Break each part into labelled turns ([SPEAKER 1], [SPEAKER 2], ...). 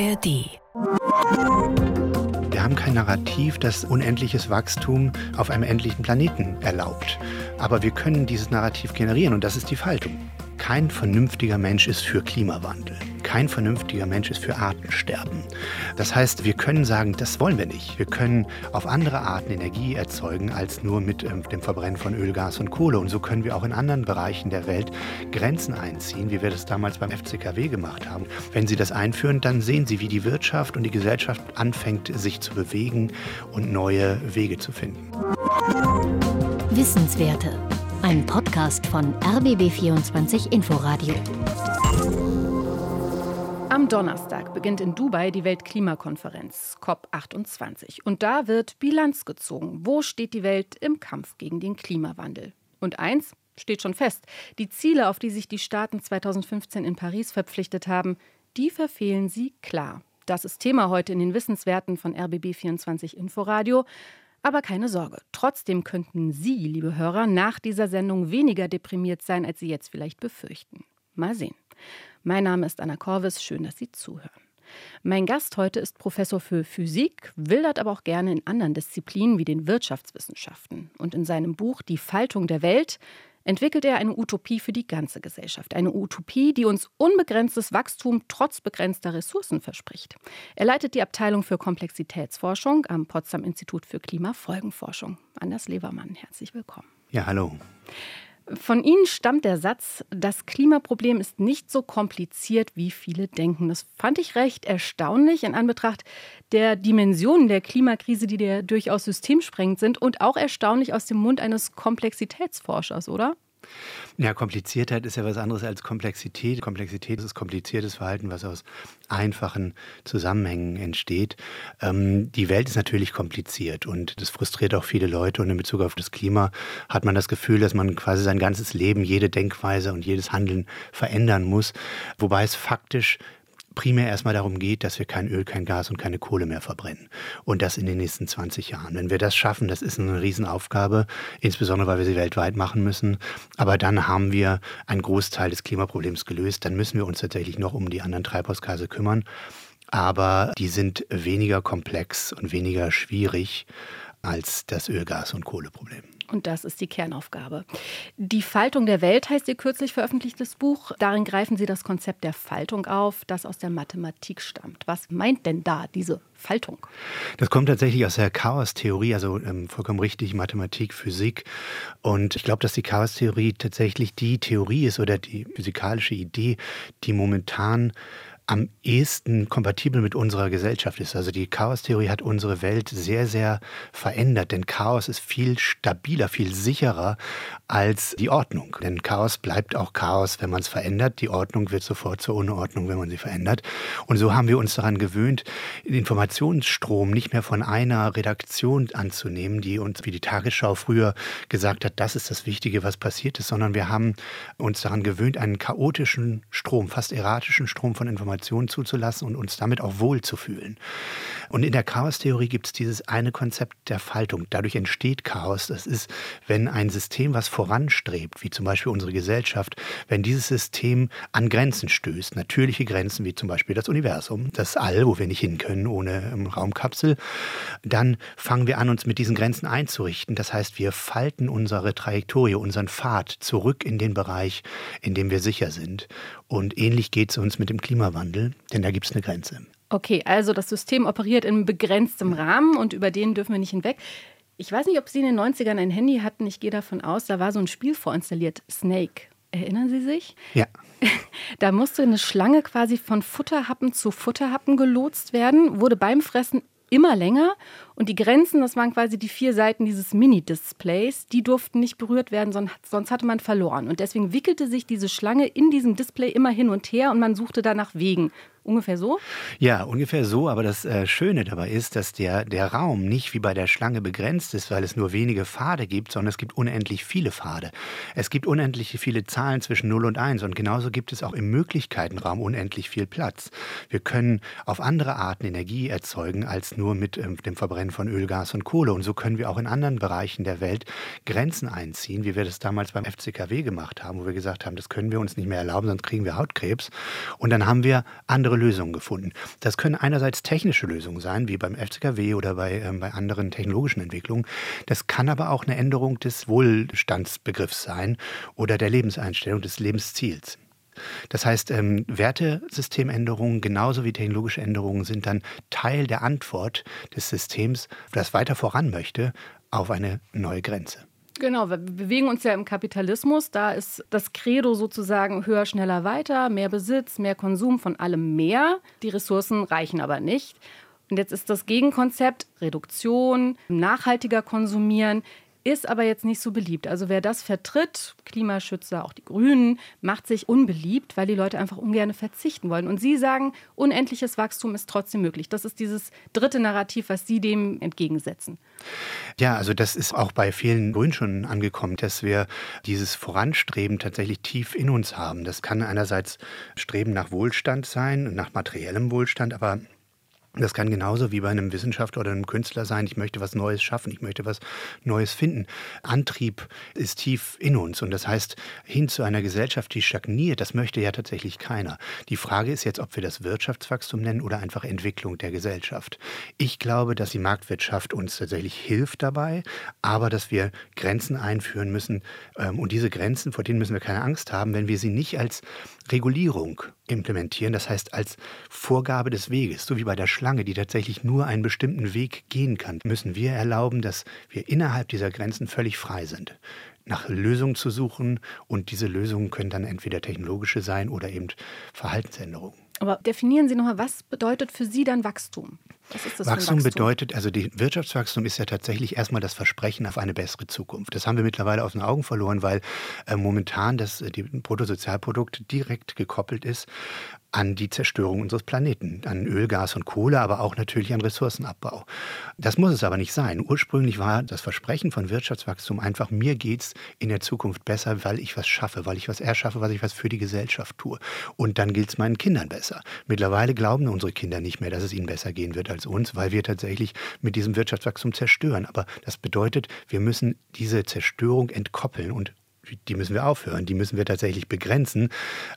[SPEAKER 1] ARD. Wir haben kein Narrativ, das unendliches Wachstum auf einem endlichen Planeten erlaubt. Aber wir können dieses Narrativ generieren und das ist die Faltung. Kein vernünftiger Mensch ist für Klimawandel. Kein vernünftiger Mensch ist für Artensterben. Das heißt, wir können sagen, das wollen wir nicht. Wir können auf andere Arten Energie erzeugen als nur mit ähm, dem Verbrennen von Öl, Gas und Kohle. Und so können wir auch in anderen Bereichen der Welt Grenzen einziehen, wie wir das damals beim FCKW gemacht haben. Wenn Sie das einführen, dann sehen Sie, wie die Wirtschaft und die Gesellschaft anfängt, sich zu bewegen und neue Wege zu finden.
[SPEAKER 2] Wissenswerte ein Podcast von RBB24 Inforadio.
[SPEAKER 3] Am Donnerstag beginnt in Dubai die Weltklimakonferenz COP28. Und da wird Bilanz gezogen. Wo steht die Welt im Kampf gegen den Klimawandel? Und eins steht schon fest. Die Ziele, auf die sich die Staaten 2015 in Paris verpflichtet haben, die verfehlen sie klar. Das ist Thema heute in den Wissenswerten von RBB24 Inforadio. Aber keine Sorge, trotzdem könnten Sie, liebe Hörer, nach dieser Sendung weniger deprimiert sein, als Sie jetzt vielleicht befürchten. Mal sehen. Mein Name ist Anna Korvis, schön, dass Sie zuhören. Mein Gast heute ist Professor für Physik, wildert aber auch gerne in anderen Disziplinen wie den Wirtschaftswissenschaften. Und in seinem Buch Die Faltung der Welt entwickelt er eine Utopie für die ganze Gesellschaft. Eine Utopie, die uns unbegrenztes Wachstum trotz begrenzter Ressourcen verspricht. Er leitet die Abteilung für Komplexitätsforschung am Potsdam Institut für Klimafolgenforschung. Anders Levermann, herzlich willkommen.
[SPEAKER 1] Ja, hallo.
[SPEAKER 3] Von Ihnen stammt der Satz, das Klimaproblem ist nicht so kompliziert, wie viele denken. Das fand ich recht erstaunlich in Anbetracht der Dimensionen der Klimakrise, die ja durchaus systemsprengend sind und auch erstaunlich aus dem Mund eines Komplexitätsforschers, oder?
[SPEAKER 1] Ja, Kompliziertheit ist ja was anderes als Komplexität. Komplexität ist kompliziertes Verhalten, was aus einfachen Zusammenhängen entsteht. Ähm, die Welt ist natürlich kompliziert und das frustriert auch viele Leute. Und in Bezug auf das Klima hat man das Gefühl, dass man quasi sein ganzes Leben, jede Denkweise und jedes Handeln verändern muss. Wobei es faktisch primär erstmal darum geht, dass wir kein Öl, kein Gas und keine Kohle mehr verbrennen. Und das in den nächsten 20 Jahren. Wenn wir das schaffen, das ist eine Riesenaufgabe, insbesondere weil wir sie weltweit machen müssen. Aber dann haben wir einen Großteil des Klimaproblems gelöst. Dann müssen wir uns tatsächlich noch um die anderen Treibhausgase kümmern. Aber die sind weniger komplex und weniger schwierig als das Öl-, Gas- und Kohleproblem.
[SPEAKER 3] Und das ist die Kernaufgabe. Die Faltung der Welt heißt Ihr kürzlich veröffentlichtes Buch. Darin greifen Sie das Konzept der Faltung auf, das aus der Mathematik stammt. Was meint denn da diese Faltung?
[SPEAKER 1] Das kommt tatsächlich aus der Chaostheorie, also ähm, vollkommen richtig, Mathematik, Physik. Und ich glaube, dass die Chaostheorie tatsächlich die Theorie ist oder die physikalische Idee, die momentan am ehesten kompatibel mit unserer Gesellschaft ist. Also die Chaostheorie hat unsere Welt sehr, sehr verändert, denn Chaos ist viel stabiler, viel sicherer als die Ordnung. Denn Chaos bleibt auch Chaos, wenn man es verändert. Die Ordnung wird sofort zur Unordnung, wenn man sie verändert. Und so haben wir uns daran gewöhnt, den Informationsstrom nicht mehr von einer Redaktion anzunehmen, die uns, wie die Tagesschau früher gesagt hat, das ist das Wichtige, was passiert ist, sondern wir haben uns daran gewöhnt, einen chaotischen Strom, fast erratischen Strom von Informationen Informationen zuzulassen und uns damit auch wohlzufühlen. Und in der Chaostheorie gibt es dieses eine Konzept der Faltung. Dadurch entsteht Chaos. Das ist, wenn ein System, was voranstrebt, wie zum Beispiel unsere Gesellschaft, wenn dieses System an Grenzen stößt, natürliche Grenzen wie zum Beispiel das Universum, das All, wo wir nicht hin können ohne ähm, Raumkapsel, dann fangen wir an, uns mit diesen Grenzen einzurichten. Das heißt, wir falten unsere Trajektorie, unseren Pfad zurück in den Bereich, in dem wir sicher sind. Und ähnlich geht es uns mit dem Klimawandel, denn da gibt es eine Grenze.
[SPEAKER 3] Okay, also das System operiert in begrenztem Rahmen und über den dürfen wir nicht hinweg. Ich weiß nicht, ob Sie in den 90ern ein Handy hatten. Ich gehe davon aus, da war so ein Spiel vorinstalliert, Snake. Erinnern Sie sich?
[SPEAKER 1] Ja.
[SPEAKER 3] Da musste eine Schlange quasi von Futterhappen zu Futterhappen gelotst werden, wurde beim Fressen immer länger und die Grenzen, das waren quasi die vier Seiten dieses Mini-Displays, die durften nicht berührt werden, sonst hatte man verloren. Und deswegen wickelte sich diese Schlange in diesem Display immer hin und her und man suchte danach Wegen. Ungefähr so?
[SPEAKER 1] Ja, ungefähr so. Aber das äh, Schöne dabei ist, dass der, der Raum nicht wie bei der Schlange begrenzt ist, weil es nur wenige Pfade gibt, sondern es gibt unendlich viele Pfade. Es gibt unendlich viele Zahlen zwischen 0 und 1 und genauso gibt es auch im Möglichkeitenraum unendlich viel Platz. Wir können auf andere Arten Energie erzeugen als nur mit ähm, dem Verbrennen von Öl, Gas und Kohle. Und so können wir auch in anderen Bereichen der Welt Grenzen einziehen, wie wir das damals beim FCKW gemacht haben, wo wir gesagt haben, das können wir uns nicht mehr erlauben, sonst kriegen wir Hautkrebs. Und dann haben wir andere Lösungen gefunden. Das können einerseits technische Lösungen sein, wie beim FCKW oder bei, äh, bei anderen technologischen Entwicklungen. Das kann aber auch eine Änderung des Wohlstandsbegriffs sein oder der Lebenseinstellung, des Lebensziels. Das heißt, ähm, Wertesystemänderungen genauso wie technologische Änderungen sind dann Teil der Antwort des Systems, das weiter voran möchte, auf eine neue Grenze.
[SPEAKER 3] Genau, wir bewegen uns ja im Kapitalismus. Da ist das Credo sozusagen höher, schneller, weiter, mehr Besitz, mehr Konsum von allem mehr. Die Ressourcen reichen aber nicht. Und jetzt ist das Gegenkonzept Reduktion, nachhaltiger konsumieren ist aber jetzt nicht so beliebt. Also wer das vertritt, Klimaschützer, auch die Grünen, macht sich unbeliebt, weil die Leute einfach ungern verzichten wollen. Und Sie sagen, unendliches Wachstum ist trotzdem möglich. Das ist dieses dritte Narrativ, was Sie dem entgegensetzen.
[SPEAKER 1] Ja, also das ist auch bei vielen Grünen schon angekommen, dass wir dieses Voranstreben tatsächlich tief in uns haben. Das kann einerseits Streben nach Wohlstand sein, nach materiellem Wohlstand, aber das kann genauso wie bei einem Wissenschaftler oder einem Künstler sein, ich möchte was Neues schaffen, ich möchte was Neues finden. Antrieb ist tief in uns und das heißt, hin zu einer Gesellschaft, die stagniert, das möchte ja tatsächlich keiner. Die Frage ist jetzt, ob wir das Wirtschaftswachstum nennen oder einfach Entwicklung der Gesellschaft. Ich glaube, dass die Marktwirtschaft uns tatsächlich hilft dabei, aber dass wir Grenzen einführen müssen ähm, und diese Grenzen, vor denen müssen wir keine Angst haben, wenn wir sie nicht als Regulierung implementieren, das heißt als Vorgabe des Weges, so wie bei der Schlange, die tatsächlich nur einen bestimmten Weg gehen kann, müssen wir erlauben, dass wir innerhalb dieser Grenzen völlig frei sind nach Lösungen zu suchen und diese Lösungen können dann entweder technologische sein oder eben Verhaltensänderungen.
[SPEAKER 3] Aber definieren Sie nochmal, was bedeutet für Sie dann Wachstum?
[SPEAKER 1] Wachstum, Wachstum, bedeutet, also die Wirtschaftswachstum ist ja tatsächlich erstmal das Versprechen auf eine bessere Zukunft. Das haben wir mittlerweile aus den Augen verloren, weil äh, momentan das die Bruttosozialprodukt direkt gekoppelt ist an die Zerstörung unseres Planeten, an Öl, Gas und Kohle, aber auch natürlich an Ressourcenabbau. Das muss es aber nicht sein. Ursprünglich war das Versprechen von Wirtschaftswachstum einfach, mir geht es in der Zukunft besser, weil ich was schaffe, weil ich was erschaffe, weil ich was für die Gesellschaft tue. Und dann gilt es meinen Kindern besser. Mittlerweile glauben unsere Kinder nicht mehr, dass es ihnen besser gehen wird als uns, weil wir tatsächlich mit diesem Wirtschaftswachstum zerstören. Aber das bedeutet, wir müssen diese Zerstörung entkoppeln und die müssen wir aufhören, die müssen wir tatsächlich begrenzen,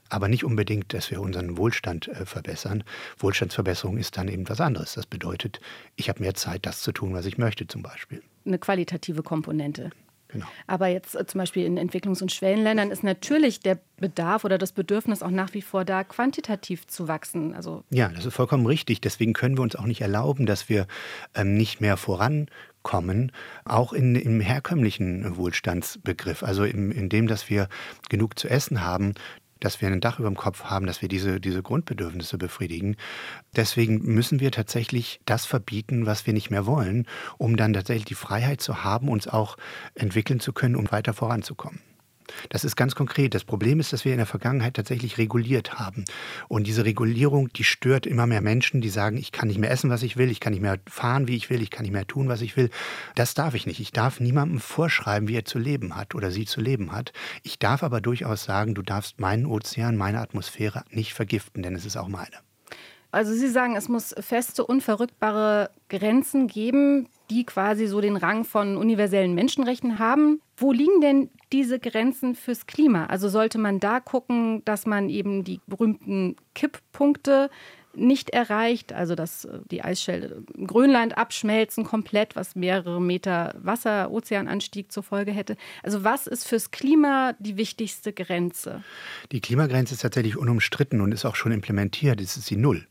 [SPEAKER 1] aber nicht unbedingt, dass wir unseren Wohlstand äh, verbessern. Wohlstandsverbesserung ist dann eben was anderes. Das bedeutet, ich habe mehr Zeit, das zu tun, was ich möchte zum Beispiel.
[SPEAKER 3] Eine qualitative Komponente. Genau. Aber jetzt äh, zum Beispiel in Entwicklungs- und Schwellenländern ist natürlich der Bedarf oder das Bedürfnis auch nach wie vor da, quantitativ zu wachsen.
[SPEAKER 1] Also ja, das ist vollkommen richtig. Deswegen können wir uns auch nicht erlauben, dass wir ähm, nicht mehr vorankommen, auch in, im herkömmlichen Wohlstandsbegriff, also in, in dem, dass wir genug zu essen haben, dass wir ein Dach über dem Kopf haben, dass wir diese, diese Grundbedürfnisse befriedigen. Deswegen müssen wir tatsächlich das verbieten, was wir nicht mehr wollen, um dann tatsächlich die Freiheit zu haben, uns auch entwickeln zu können, um weiter voranzukommen. Das ist ganz konkret. Das Problem ist, dass wir in der Vergangenheit tatsächlich reguliert haben. Und diese Regulierung, die stört immer mehr Menschen, die sagen, ich kann nicht mehr essen, was ich will, ich kann nicht mehr fahren, wie ich will, ich kann nicht mehr tun, was ich will. Das darf ich nicht. Ich darf niemandem vorschreiben, wie er zu leben hat oder sie zu leben hat. Ich darf aber durchaus sagen, du darfst meinen Ozean, meine Atmosphäre nicht vergiften, denn es ist auch meine.
[SPEAKER 3] Also Sie sagen, es muss feste, unverrückbare Grenzen geben, die quasi so den Rang von universellen Menschenrechten haben. Wo liegen denn diese Grenzen fürs Klima? Also sollte man da gucken, dass man eben die berühmten Kipppunkte nicht erreicht, also dass äh, die Eisschelde im Grönland abschmelzen komplett, was mehrere Meter Wasser, Ozeananstieg zur Folge hätte. Also was ist fürs Klima die wichtigste Grenze?
[SPEAKER 1] Die Klimagrenze ist tatsächlich unumstritten und ist auch schon implementiert. Das ist die Null.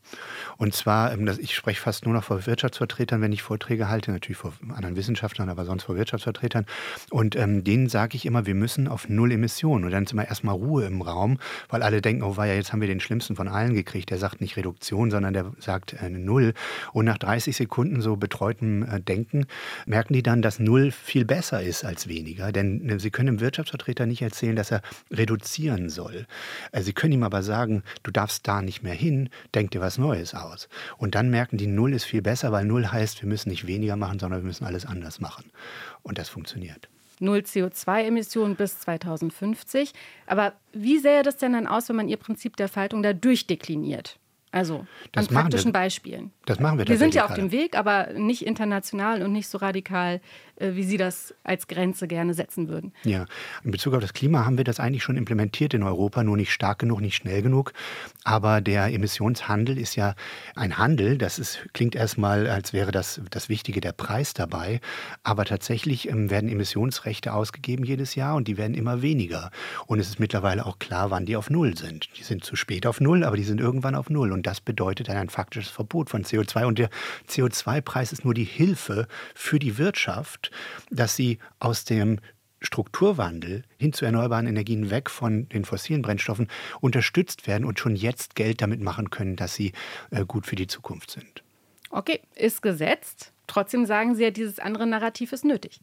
[SPEAKER 1] Und zwar, ähm, ich spreche fast nur noch vor Wirtschaftsvertretern, wenn ich Vorträge halte, natürlich vor anderen Wissenschaftlern, aber sonst vor Wirtschaftsvertretern. Und ähm, denen sage ich immer, wir müssen auf Null Emissionen. Und dann ist immer erstmal Ruhe im Raum, weil alle denken, oh ja, jetzt haben wir den schlimmsten von allen gekriegt. Der sagt nicht Reduktion Reduktion, sondern der sagt äh, Null. Und nach 30 Sekunden so betreutem äh, Denken merken die dann, dass Null viel besser ist als weniger. Denn äh, sie können dem Wirtschaftsvertreter nicht erzählen, dass er reduzieren soll. Äh, sie können ihm aber sagen, du darfst da nicht mehr hin, denk dir was Neues aus. Und dann merken die, Null ist viel besser, weil Null heißt, wir müssen nicht weniger machen, sondern wir müssen alles anders machen. Und das funktioniert
[SPEAKER 3] null CO2-Emissionen bis 2050. Aber wie sähe das denn dann aus, wenn man Ihr Prinzip der Faltung da durchdekliniert? Also das an praktischen wir. Beispielen.
[SPEAKER 1] Das machen wir
[SPEAKER 3] Wir sind ja auf dem Weg, aber nicht international und nicht so radikal, äh, wie Sie das als Grenze gerne setzen würden.
[SPEAKER 1] Ja, in Bezug auf das Klima haben wir das eigentlich schon implementiert in Europa, nur nicht stark genug, nicht schnell genug. Aber der Emissionshandel ist ja ein Handel. Das ist, klingt erstmal, als wäre das das Wichtige der Preis dabei. Aber tatsächlich ähm, werden Emissionsrechte ausgegeben jedes Jahr und die werden immer weniger. Und es ist mittlerweile auch klar, wann die auf Null sind. Die sind zu spät auf Null, aber die sind irgendwann auf Null. Und und das bedeutet dann ein faktisches Verbot von CO2. Und der CO2-Preis ist nur die Hilfe für die Wirtschaft, dass sie aus dem Strukturwandel hin zu erneuerbaren Energien weg von den fossilen Brennstoffen unterstützt werden und schon jetzt Geld damit machen können, dass sie äh, gut für die Zukunft sind.
[SPEAKER 3] Okay, ist gesetzt. Trotzdem sagen Sie ja, dieses andere Narrativ ist nötig.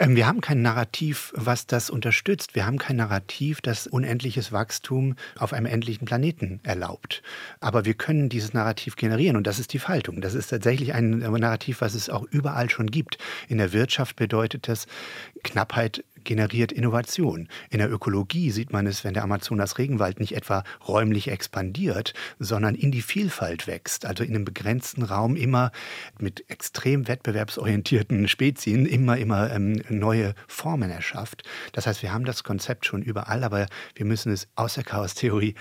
[SPEAKER 1] Ähm, wir haben kein Narrativ, was das unterstützt. Wir haben kein Narrativ, das unendliches Wachstum auf einem endlichen Planeten erlaubt. Aber wir können dieses Narrativ generieren und das ist die Faltung. Das ist tatsächlich ein Narrativ, was es auch überall schon gibt. In der Wirtschaft bedeutet das Knappheit generiert Innovation. In der Ökologie sieht man es, wenn der Amazonas-Regenwald nicht etwa räumlich expandiert, sondern in die Vielfalt wächst, also in einem begrenzten Raum immer mit extrem wettbewerbsorientierten Spezien immer, immer ähm, neue Formen erschafft. Das heißt, wir haben das Konzept schon überall, aber wir müssen es aus der Chaostheorie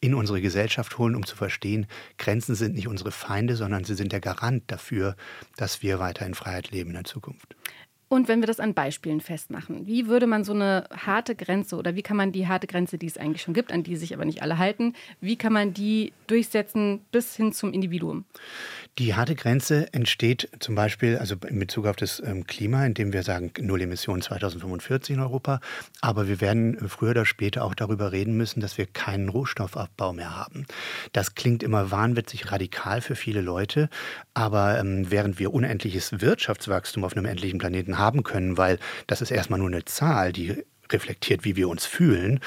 [SPEAKER 1] in unsere Gesellschaft holen, um zu verstehen, Grenzen sind nicht unsere Feinde, sondern sie sind der Garant dafür, dass wir weiter in Freiheit leben in der Zukunft.
[SPEAKER 3] Und wenn wir das an Beispielen festmachen, wie würde man so eine harte Grenze oder wie kann man die harte Grenze, die es eigentlich schon gibt, an die sich aber nicht alle halten, wie kann man die durchsetzen bis hin zum Individuum?
[SPEAKER 1] Die harte Grenze entsteht zum Beispiel also in Bezug auf das ähm, Klima, indem wir sagen Null Emissionen 2045 in Europa. Aber wir werden früher oder später auch darüber reden müssen, dass wir keinen Rohstoffabbau mehr haben. Das klingt immer wahnwitzig radikal für viele Leute. Aber ähm, während wir unendliches Wirtschaftswachstum auf einem endlichen Planeten haben können, weil das ist erstmal nur eine Zahl, die reflektiert, wie wir uns fühlen,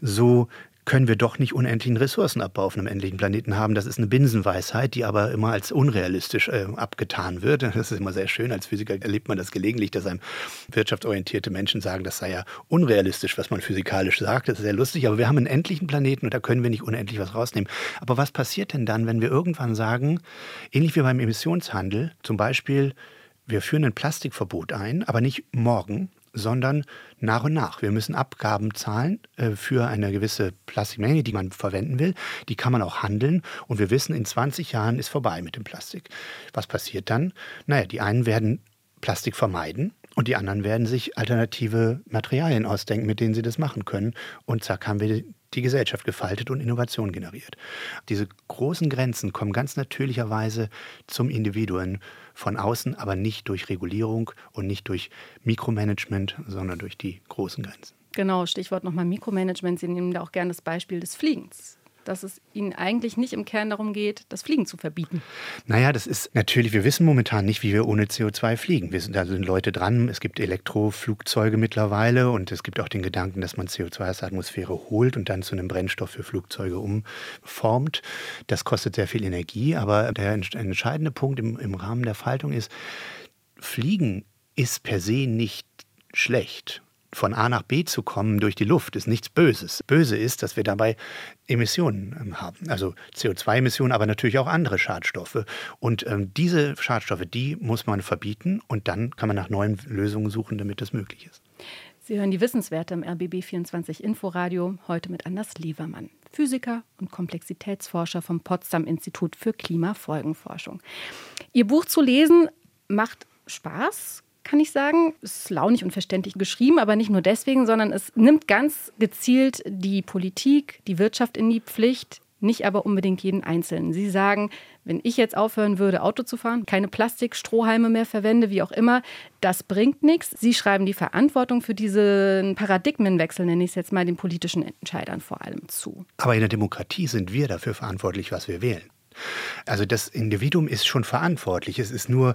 [SPEAKER 1] so können wir doch nicht unendlichen Ressourcenabbau auf einem endlichen Planeten haben. Das ist eine Binsenweisheit, die aber immer als unrealistisch äh, abgetan wird. Das ist immer sehr schön. Als Physiker erlebt man das gelegentlich, dass einem wirtschaftsorientierte Menschen sagen, das sei ja unrealistisch, was man physikalisch sagt. Das ist sehr lustig, aber wir haben einen endlichen Planeten und da können wir nicht unendlich was rausnehmen. Aber was passiert denn dann, wenn wir irgendwann sagen, ähnlich wie beim Emissionshandel, zum Beispiel, wir führen ein Plastikverbot ein, aber nicht morgen, sondern nach und nach. Wir müssen Abgaben zahlen äh, für eine gewisse Plastikmenge, die man verwenden will. Die kann man auch handeln und wir wissen, in 20 Jahren ist vorbei mit dem Plastik. Was passiert dann? Naja, die einen werden Plastik vermeiden und die anderen werden sich alternative Materialien ausdenken, mit denen sie das machen können. Und zack, haben wir die Gesellschaft gefaltet und Innovation generiert. Diese großen Grenzen kommen ganz natürlicherweise zum Individuen von außen, aber nicht durch Regulierung und nicht durch Mikromanagement, sondern durch die großen Grenzen.
[SPEAKER 3] Genau, Stichwort nochmal Mikromanagement. Sie nehmen da auch gerne das Beispiel des Fliegens dass es ihnen eigentlich nicht im Kern darum geht, das Fliegen zu verbieten.
[SPEAKER 1] Naja, das ist natürlich, wir wissen momentan nicht, wie wir ohne CO2 fliegen. Wir sind, da sind Leute dran, es gibt Elektroflugzeuge mittlerweile und es gibt auch den Gedanken, dass man CO2 aus der Atmosphäre holt und dann zu einem Brennstoff für Flugzeuge umformt. Das kostet sehr viel Energie, aber der entscheidende Punkt im, im Rahmen der Faltung ist, Fliegen ist per se nicht schlecht von A nach B zu kommen durch die Luft ist nichts Böses. Böse ist, dass wir dabei Emissionen ähm, haben, also CO2-Emissionen, aber natürlich auch andere Schadstoffe. Und ähm, diese Schadstoffe, die muss man verbieten und dann kann man nach neuen Lösungen suchen, damit das möglich ist.
[SPEAKER 3] Sie hören die Wissenswerte im RBB24 Inforadio, heute mit Anders Levermann, Physiker und Komplexitätsforscher vom Potsdam Institut für Klimafolgenforschung. Ihr Buch zu lesen macht Spaß, kann ich sagen. Es ist launig und verständlich geschrieben, aber nicht nur deswegen, sondern es nimmt ganz gezielt die Politik, die Wirtschaft in die Pflicht, nicht aber unbedingt jeden Einzelnen. Sie sagen, wenn ich jetzt aufhören würde, Auto zu fahren, keine Plastikstrohhalme mehr verwende, wie auch immer, das bringt nichts. Sie schreiben die Verantwortung für diesen Paradigmenwechsel, nenne ich es jetzt mal, den politischen Entscheidern vor allem zu.
[SPEAKER 1] Aber in der Demokratie sind wir dafür verantwortlich, was wir wählen. Also das Individuum ist schon verantwortlich. Es ist nur,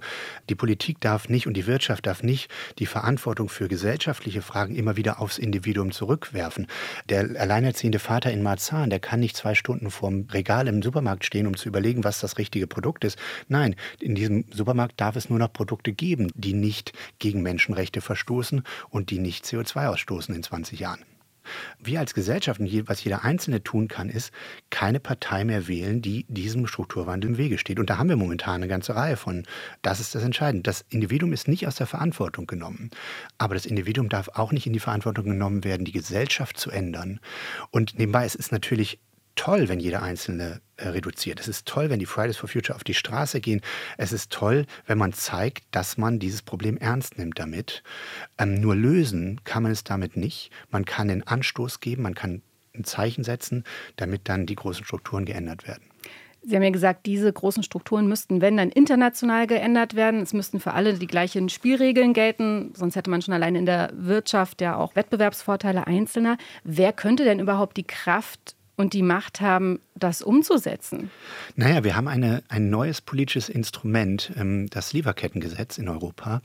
[SPEAKER 1] die Politik darf nicht und die Wirtschaft darf nicht die Verantwortung für gesellschaftliche Fragen immer wieder aufs Individuum zurückwerfen. Der alleinerziehende Vater in Marzahn, der kann nicht zwei Stunden vorm Regal im Supermarkt stehen, um zu überlegen, was das richtige Produkt ist. Nein, in diesem Supermarkt darf es nur noch Produkte geben, die nicht gegen Menschenrechte verstoßen und die nicht CO2 ausstoßen in 20 Jahren. Wir als Gesellschaft, was jeder Einzelne tun kann, ist, keine Partei mehr wählen, die diesem Strukturwandel im Wege steht. Und da haben wir momentan eine ganze Reihe von. Das ist das Entscheidende. Das Individuum ist nicht aus der Verantwortung genommen. Aber das Individuum darf auch nicht in die Verantwortung genommen werden, die Gesellschaft zu ändern. Und nebenbei, es ist natürlich toll, wenn jeder Einzelne äh, reduziert. Es ist toll, wenn die Fridays for Future auf die Straße gehen. Es ist toll, wenn man zeigt, dass man dieses Problem ernst nimmt damit. Ähm, nur lösen kann man es damit nicht. Man kann den Anstoß geben, man kann ein Zeichen setzen, damit dann die großen Strukturen geändert werden.
[SPEAKER 3] Sie haben ja gesagt, diese großen Strukturen müssten, wenn dann international geändert werden. Es müssten für alle die gleichen Spielregeln gelten. Sonst hätte man schon allein in der Wirtschaft ja auch Wettbewerbsvorteile Einzelner. Wer könnte denn überhaupt die Kraft und die Macht haben, das umzusetzen?
[SPEAKER 1] Naja, wir haben eine, ein neues politisches Instrument, ähm, das Lieferkettengesetz in Europa,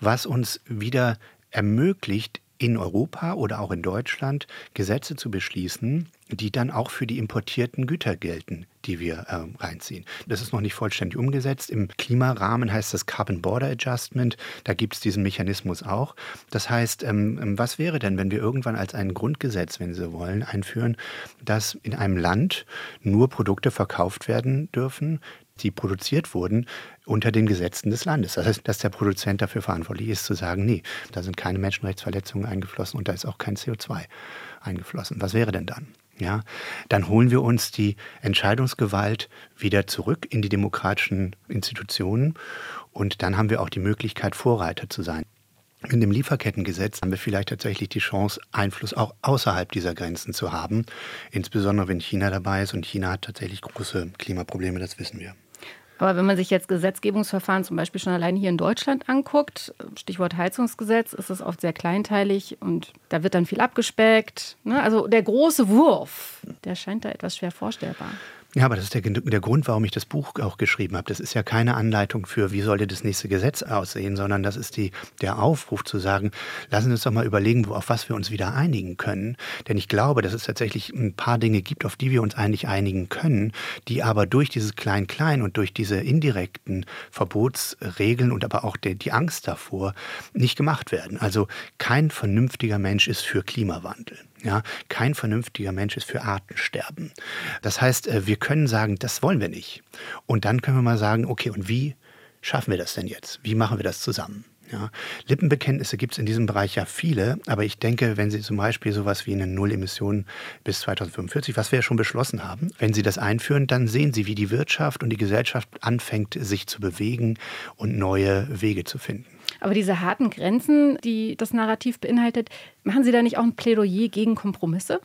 [SPEAKER 1] was uns wieder ermöglicht, in Europa oder auch in Deutschland Gesetze zu beschließen, die dann auch für die importierten Güter gelten, die wir äh, reinziehen. Das ist noch nicht vollständig umgesetzt. Im Klimarahmen heißt das Carbon Border Adjustment. Da gibt es diesen Mechanismus auch. Das heißt, ähm, ähm, was wäre denn, wenn wir irgendwann als ein Grundgesetz, wenn Sie wollen, einführen, dass in einem Land nur Produkte verkauft werden dürfen, die produziert wurden unter den Gesetzen des Landes. Das heißt, dass der Produzent dafür verantwortlich ist, zu sagen, nee, da sind keine Menschenrechtsverletzungen eingeflossen und da ist auch kein CO2 eingeflossen. Was wäre denn dann? Ja, dann holen wir uns die Entscheidungsgewalt wieder zurück in die demokratischen Institutionen und dann haben wir auch die Möglichkeit, Vorreiter zu sein. In dem Lieferkettengesetz haben wir vielleicht tatsächlich die Chance, Einfluss auch außerhalb dieser Grenzen zu haben, insbesondere wenn China dabei ist und China hat tatsächlich große Klimaprobleme, das wissen wir.
[SPEAKER 3] Aber wenn man sich jetzt Gesetzgebungsverfahren zum Beispiel schon allein hier in Deutschland anguckt, Stichwort Heizungsgesetz, ist es oft sehr kleinteilig und da wird dann viel abgespeckt. Ne? Also der große Wurf, der scheint da etwas schwer vorstellbar.
[SPEAKER 1] Ja, aber das ist der, der Grund, warum ich das Buch auch geschrieben habe. Das ist ja keine Anleitung für, wie sollte das nächste Gesetz aussehen, sondern das ist die, der Aufruf zu sagen, lassen Sie uns doch mal überlegen, auf was wir uns wieder einigen können. Denn ich glaube, dass es tatsächlich ein paar Dinge gibt, auf die wir uns eigentlich einigen können, die aber durch dieses Klein-Klein und durch diese indirekten Verbotsregeln und aber auch die, die Angst davor nicht gemacht werden. Also kein vernünftiger Mensch ist für Klimawandel. Ja, kein vernünftiger Mensch ist für Artensterben. Das heißt, äh, wir können sagen, das wollen wir nicht. Und dann können wir mal sagen, okay, und wie schaffen wir das denn jetzt? Wie machen wir das zusammen? Ja, Lippenbekenntnisse gibt es in diesem Bereich ja viele, aber ich denke, wenn Sie zum Beispiel sowas wie eine Null-Emission bis 2045, was wir ja schon beschlossen haben, wenn Sie das einführen, dann sehen Sie, wie die Wirtschaft und die Gesellschaft anfängt, sich zu bewegen und neue Wege zu finden.
[SPEAKER 3] Aber diese harten Grenzen, die das Narrativ beinhaltet, machen Sie da nicht auch ein Plädoyer gegen Kompromisse?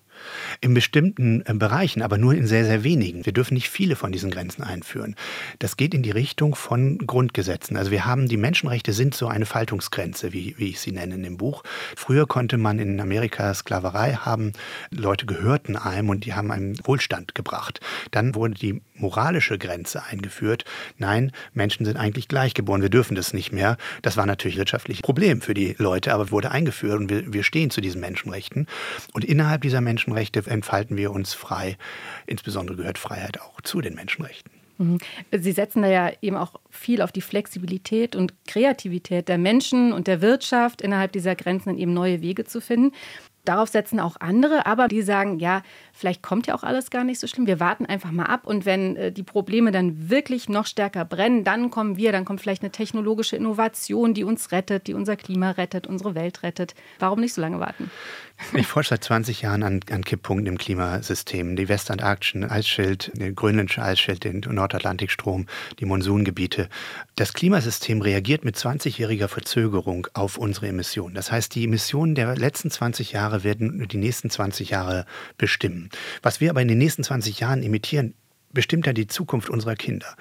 [SPEAKER 1] In bestimmten äh, Bereichen, aber nur in sehr, sehr wenigen. Wir dürfen nicht viele von diesen Grenzen einführen. Das geht in die Richtung von Grundgesetzen. Also wir haben, die Menschenrechte sind so eine Faltungsgrenze, wie, wie ich sie nenne in dem Buch. Früher konnte man in Amerika Sklaverei haben, Leute gehörten einem und die haben einen Wohlstand gebracht. Dann wurde die moralische Grenze eingeführt. Nein, Menschen sind eigentlich gleich geboren, wir dürfen das nicht mehr. Das war natürlich ein Problem für die Leute, aber wurde eingeführt und wir, wir stehen zu diesen Menschenrechten. Und innerhalb dieser Menschenrechte entfalten wir uns frei. Insbesondere gehört Freiheit auch zu den Menschenrechten.
[SPEAKER 3] Mhm. Sie setzen da ja eben auch viel auf die Flexibilität und Kreativität der Menschen und der Wirtschaft, innerhalb dieser Grenzen eben neue Wege zu finden. Darauf setzen auch andere, aber die sagen, ja, vielleicht kommt ja auch alles gar nicht so schlimm. Wir warten einfach mal ab und wenn äh, die Probleme dann wirklich noch stärker brennen, dann kommen wir, dann kommt vielleicht eine technologische Innovation, die uns rettet, die unser Klima rettet, unsere Welt rettet. Warum nicht so lange warten?
[SPEAKER 1] Ich forsche seit 20 Jahren an, an Kipppunkten im Klimasystem. Die westantarktischen Eisschild, der grönländische Eisschild, den Nordatlantikstrom, die Monsungebiete. Das Klimasystem reagiert mit 20-jähriger Verzögerung auf unsere Emissionen. Das heißt, die Emissionen der letzten 20 Jahre werden die nächsten 20 Jahre bestimmen. Was wir aber in den nächsten 20 Jahren emittieren, bestimmt ja die Zukunft unserer Kinder.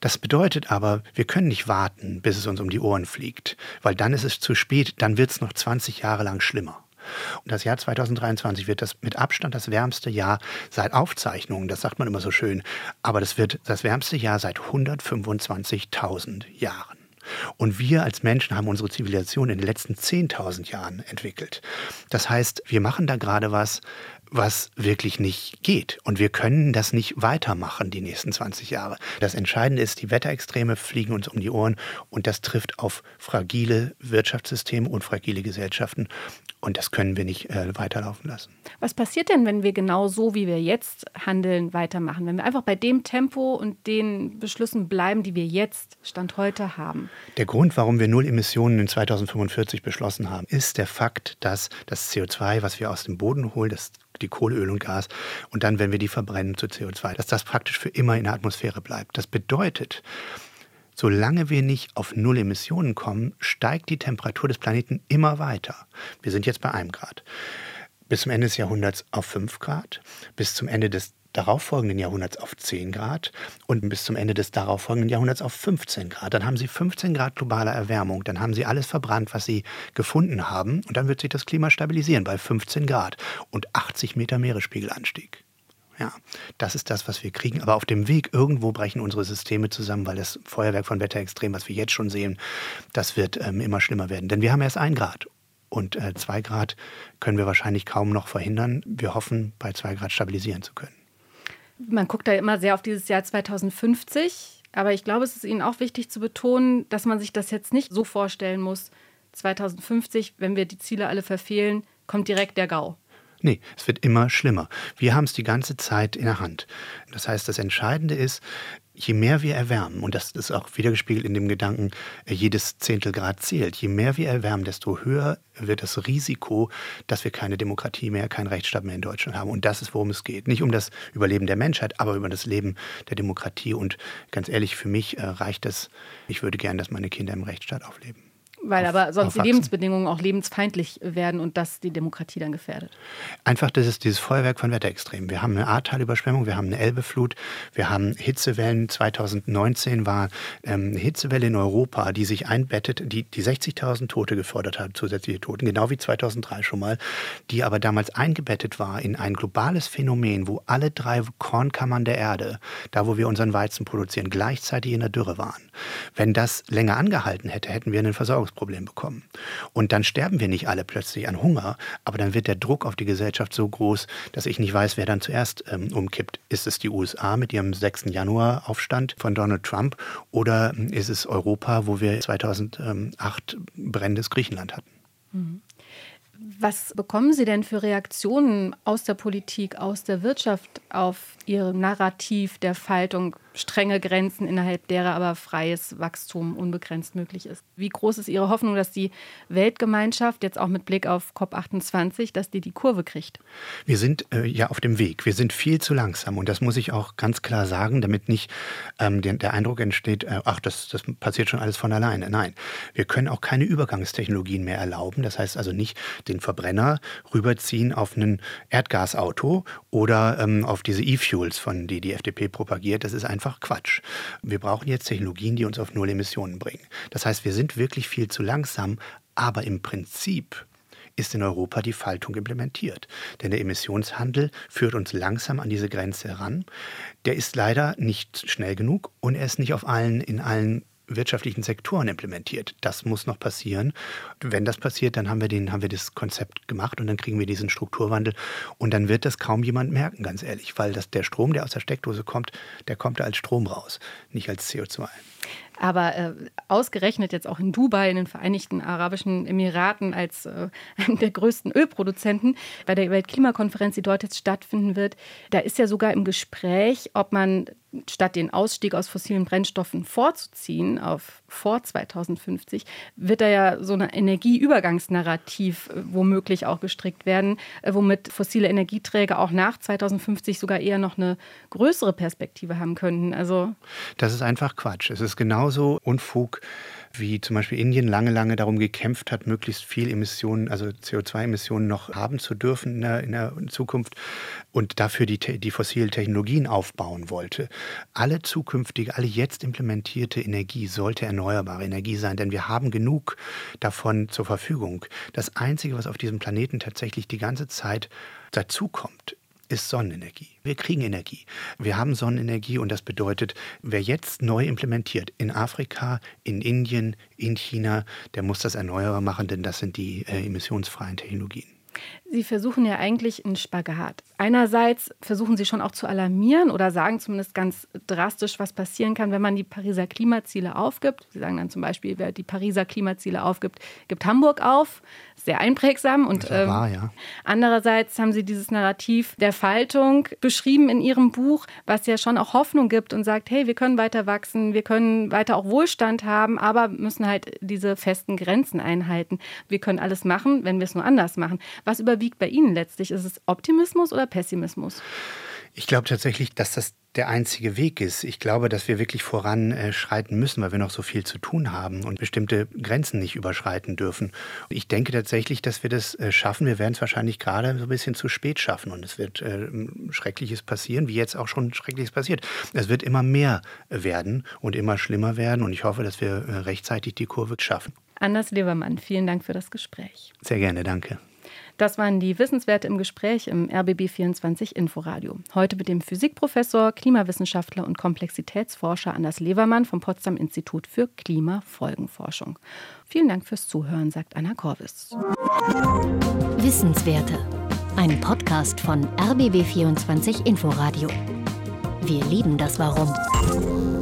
[SPEAKER 1] Das bedeutet aber, wir können nicht warten, bis es uns um die Ohren fliegt, weil dann ist es zu spät, dann wird es noch 20 Jahre lang schlimmer. Und das Jahr 2023 wird das mit Abstand das wärmste Jahr seit Aufzeichnungen, das sagt man immer so schön, aber das wird das wärmste Jahr seit 125.000 Jahren. Und wir als Menschen haben unsere Zivilisation in den letzten 10.000 Jahren entwickelt. Das heißt, wir machen da gerade was, was wirklich nicht geht. Und wir können das nicht weitermachen die nächsten 20 Jahre. Das Entscheidende ist, die Wetterextreme fliegen uns um die Ohren und das trifft auf fragile Wirtschaftssysteme und fragile Gesellschaften. Und das können wir nicht äh, weiterlaufen lassen.
[SPEAKER 3] Was passiert denn, wenn wir genau so, wie wir jetzt handeln, weitermachen? Wenn wir einfach bei dem Tempo und den Beschlüssen bleiben, die wir jetzt Stand heute haben?
[SPEAKER 1] Der Grund, warum wir Null Emissionen in 2045 beschlossen haben, ist der Fakt, dass das CO2, was wir aus dem Boden holen, das die Kohle, Öl und Gas und dann, wenn wir die verbrennen zu CO2, dass das praktisch für immer in der Atmosphäre bleibt. Das bedeutet, Solange wir nicht auf Null Emissionen kommen, steigt die Temperatur des Planeten immer weiter. Wir sind jetzt bei einem Grad. Bis zum Ende des Jahrhunderts auf 5 Grad, bis zum Ende des darauffolgenden Jahrhunderts auf 10 Grad und bis zum Ende des darauffolgenden Jahrhunderts auf 15 Grad. Dann haben sie 15 Grad globale Erwärmung. Dann haben sie alles verbrannt, was sie gefunden haben. Und dann wird sich das Klima stabilisieren bei 15 Grad und 80 Meter Meeresspiegelanstieg. Ja, das ist das, was wir kriegen. Aber auf dem Weg irgendwo brechen unsere Systeme zusammen, weil das Feuerwerk von Wetterextrem, was wir jetzt schon sehen, das wird ähm, immer schlimmer werden. Denn wir haben erst ein Grad. Und äh, zwei Grad können wir wahrscheinlich kaum noch verhindern. Wir hoffen, bei zwei Grad stabilisieren zu können.
[SPEAKER 3] Man guckt da immer sehr auf dieses Jahr 2050. Aber ich glaube, es ist Ihnen auch wichtig zu betonen, dass man sich das jetzt nicht so vorstellen muss, 2050, wenn wir die Ziele alle verfehlen, kommt direkt der GAU.
[SPEAKER 1] Nee, es wird immer schlimmer. Wir haben es die ganze Zeit in der Hand. Das heißt, das Entscheidende ist, je mehr wir erwärmen, und das ist auch wiedergespiegelt in dem Gedanken, äh, jedes Zehntel Grad zählt, je mehr wir erwärmen, desto höher wird das Risiko, dass wir keine Demokratie mehr, keinen Rechtsstaat mehr in Deutschland haben. Und das ist, worum es geht. Nicht um das Überleben der Menschheit, aber über das Leben der Demokratie. Und ganz ehrlich, für mich äh, reicht es, ich würde gern, dass meine Kinder im Rechtsstaat aufleben.
[SPEAKER 3] Weil aber sonst die Lebensbedingungen auch lebensfeindlich werden und das die Demokratie dann gefährdet.
[SPEAKER 1] Einfach das ist dieses Feuerwerk von Wetterextremen. Wir haben eine Ahrtalüberschwemmung, wir haben eine Elbeflut, wir haben Hitzewellen. 2019 war ähm, eine Hitzewelle in Europa, die sich einbettet, die, die 60.000 Tote gefordert hat, zusätzliche Toten, genau wie 2003 schon mal, die aber damals eingebettet war in ein globales Phänomen, wo alle drei Kornkammern der Erde, da wo wir unseren Weizen produzieren, gleichzeitig in der Dürre waren. Wenn das länger angehalten hätte, hätten wir einen Versorgungs Verdauungsproblem bekommen. Und dann sterben wir nicht alle plötzlich an Hunger, aber dann wird der Druck auf die Gesellschaft so groß, dass ich nicht weiß, wer dann zuerst ähm, umkippt. Ist es die USA mit ihrem 6. Januar-Aufstand von Donald Trump oder ist es Europa, wo wir 2008 brennendes Griechenland hatten? Mhm.
[SPEAKER 3] Was bekommen Sie denn für Reaktionen aus der Politik, aus der Wirtschaft auf Ihr Narrativ der Faltung strenge Grenzen, innerhalb derer aber freies Wachstum unbegrenzt möglich ist. Wie groß ist Ihre Hoffnung, dass die Weltgemeinschaft jetzt auch mit Blick auf COP28, dass die die Kurve kriegt?
[SPEAKER 1] Wir sind äh, ja auf dem Weg. Wir sind viel zu langsam und das muss ich auch ganz klar sagen, damit nicht ähm, der, der, Eindruck entsteht, äh, ach, das, das passiert schon alles von alleine. Nein, wir können auch keine Übergangstechnologien mehr erlauben. Das heißt also nicht den Verbrenner rüberziehen auf ein Erdgasauto oder ähm, auf diese E-Fuels, von die die FDP propagiert. Das ist einfach einfach Quatsch. Wir brauchen jetzt Technologien, die uns auf Null Emissionen bringen. Das heißt, wir sind wirklich viel zu langsam, aber im Prinzip ist in Europa die Faltung implementiert. Denn der Emissionshandel führt uns langsam an diese Grenze heran. Der ist leider nicht schnell genug und er ist nicht auf allen, in allen wirtschaftlichen Sektoren implementiert. Das muss noch passieren. Wenn das passiert, dann haben wir, den, haben wir das Konzept gemacht und dann kriegen wir diesen Strukturwandel. Und dann wird das kaum jemand merken, ganz ehrlich, weil das, der Strom, der aus der Steckdose kommt, der kommt da als Strom raus, nicht als CO2.
[SPEAKER 3] Aber äh, ausgerechnet jetzt auch in Dubai, in den Vereinigten Arabischen Emiraten, als äh, einem der größten Ölproduzenten, bei der Weltklimakonferenz, die dort jetzt stattfinden wird, da ist ja sogar im Gespräch, ob man statt den Ausstieg aus fossilen Brennstoffen vorzuziehen auf vor 2050, wird da ja so ein Energieübergangsnarrativ äh, womöglich auch gestrickt werden, äh, womit fossile Energieträger auch nach 2050 sogar eher noch eine größere Perspektive haben könnten. Also
[SPEAKER 1] das ist einfach Quatsch. Es ist genauso Unfug wie zum Beispiel Indien lange, lange darum gekämpft hat, möglichst viel Emissionen, also CO2-Emissionen noch haben zu dürfen in der, in der Zukunft und dafür die, die fossilen Technologien aufbauen wollte. Alle zukünftige, alle jetzt implementierte Energie sollte erneuerbare Energie sein, denn wir haben genug davon zur Verfügung. Das Einzige, was auf diesem Planeten tatsächlich die ganze Zeit dazukommt, ist Sonnenenergie. Wir kriegen Energie. Wir haben Sonnenenergie und das bedeutet, wer jetzt neu implementiert in Afrika, in Indien, in China, der muss das erneuerbar machen, denn das sind die äh, emissionsfreien Technologien.
[SPEAKER 3] Sie versuchen ja eigentlich einen Spagat. Einerseits versuchen Sie schon auch zu alarmieren oder sagen zumindest ganz drastisch, was passieren kann, wenn man die Pariser Klimaziele aufgibt. Sie sagen dann zum Beispiel, wer die Pariser Klimaziele aufgibt, gibt Hamburg auf. Sehr einprägsam. Und
[SPEAKER 1] ähm, wahr, ja.
[SPEAKER 3] andererseits haben Sie dieses Narrativ der Faltung beschrieben in Ihrem Buch, was ja schon auch Hoffnung gibt und sagt, hey, wir können weiter wachsen, wir können weiter auch Wohlstand haben, aber müssen halt diese festen Grenzen einhalten. Wir können alles machen, wenn wir es nur anders machen. Was überwiegt bei Ihnen letztlich? Ist es Optimismus oder Pessimismus?
[SPEAKER 1] Ich glaube tatsächlich, dass das der einzige Weg ist. Ich glaube, dass wir wirklich voranschreiten müssen, weil wir noch so viel zu tun haben und bestimmte Grenzen nicht überschreiten dürfen. Ich denke tatsächlich, dass wir das äh, schaffen. Wir werden es wahrscheinlich gerade so ein bisschen zu spät schaffen und es wird äh, Schreckliches passieren, wie jetzt auch schon Schreckliches passiert. Es wird immer mehr werden und immer schlimmer werden und ich hoffe, dass wir äh, rechtzeitig die Kurve schaffen.
[SPEAKER 3] Anders Lebermann, vielen Dank für das Gespräch.
[SPEAKER 1] Sehr gerne, danke.
[SPEAKER 3] Das waren die Wissenswerte im Gespräch im RBB24 Inforadio. Heute mit dem Physikprofessor, Klimawissenschaftler und Komplexitätsforscher Anders Levermann vom Potsdam Institut für Klimafolgenforschung. Vielen Dank fürs Zuhören, sagt Anna Korvis.
[SPEAKER 2] Wissenswerte. Ein Podcast von RBB24 Inforadio. Wir lieben das Warum.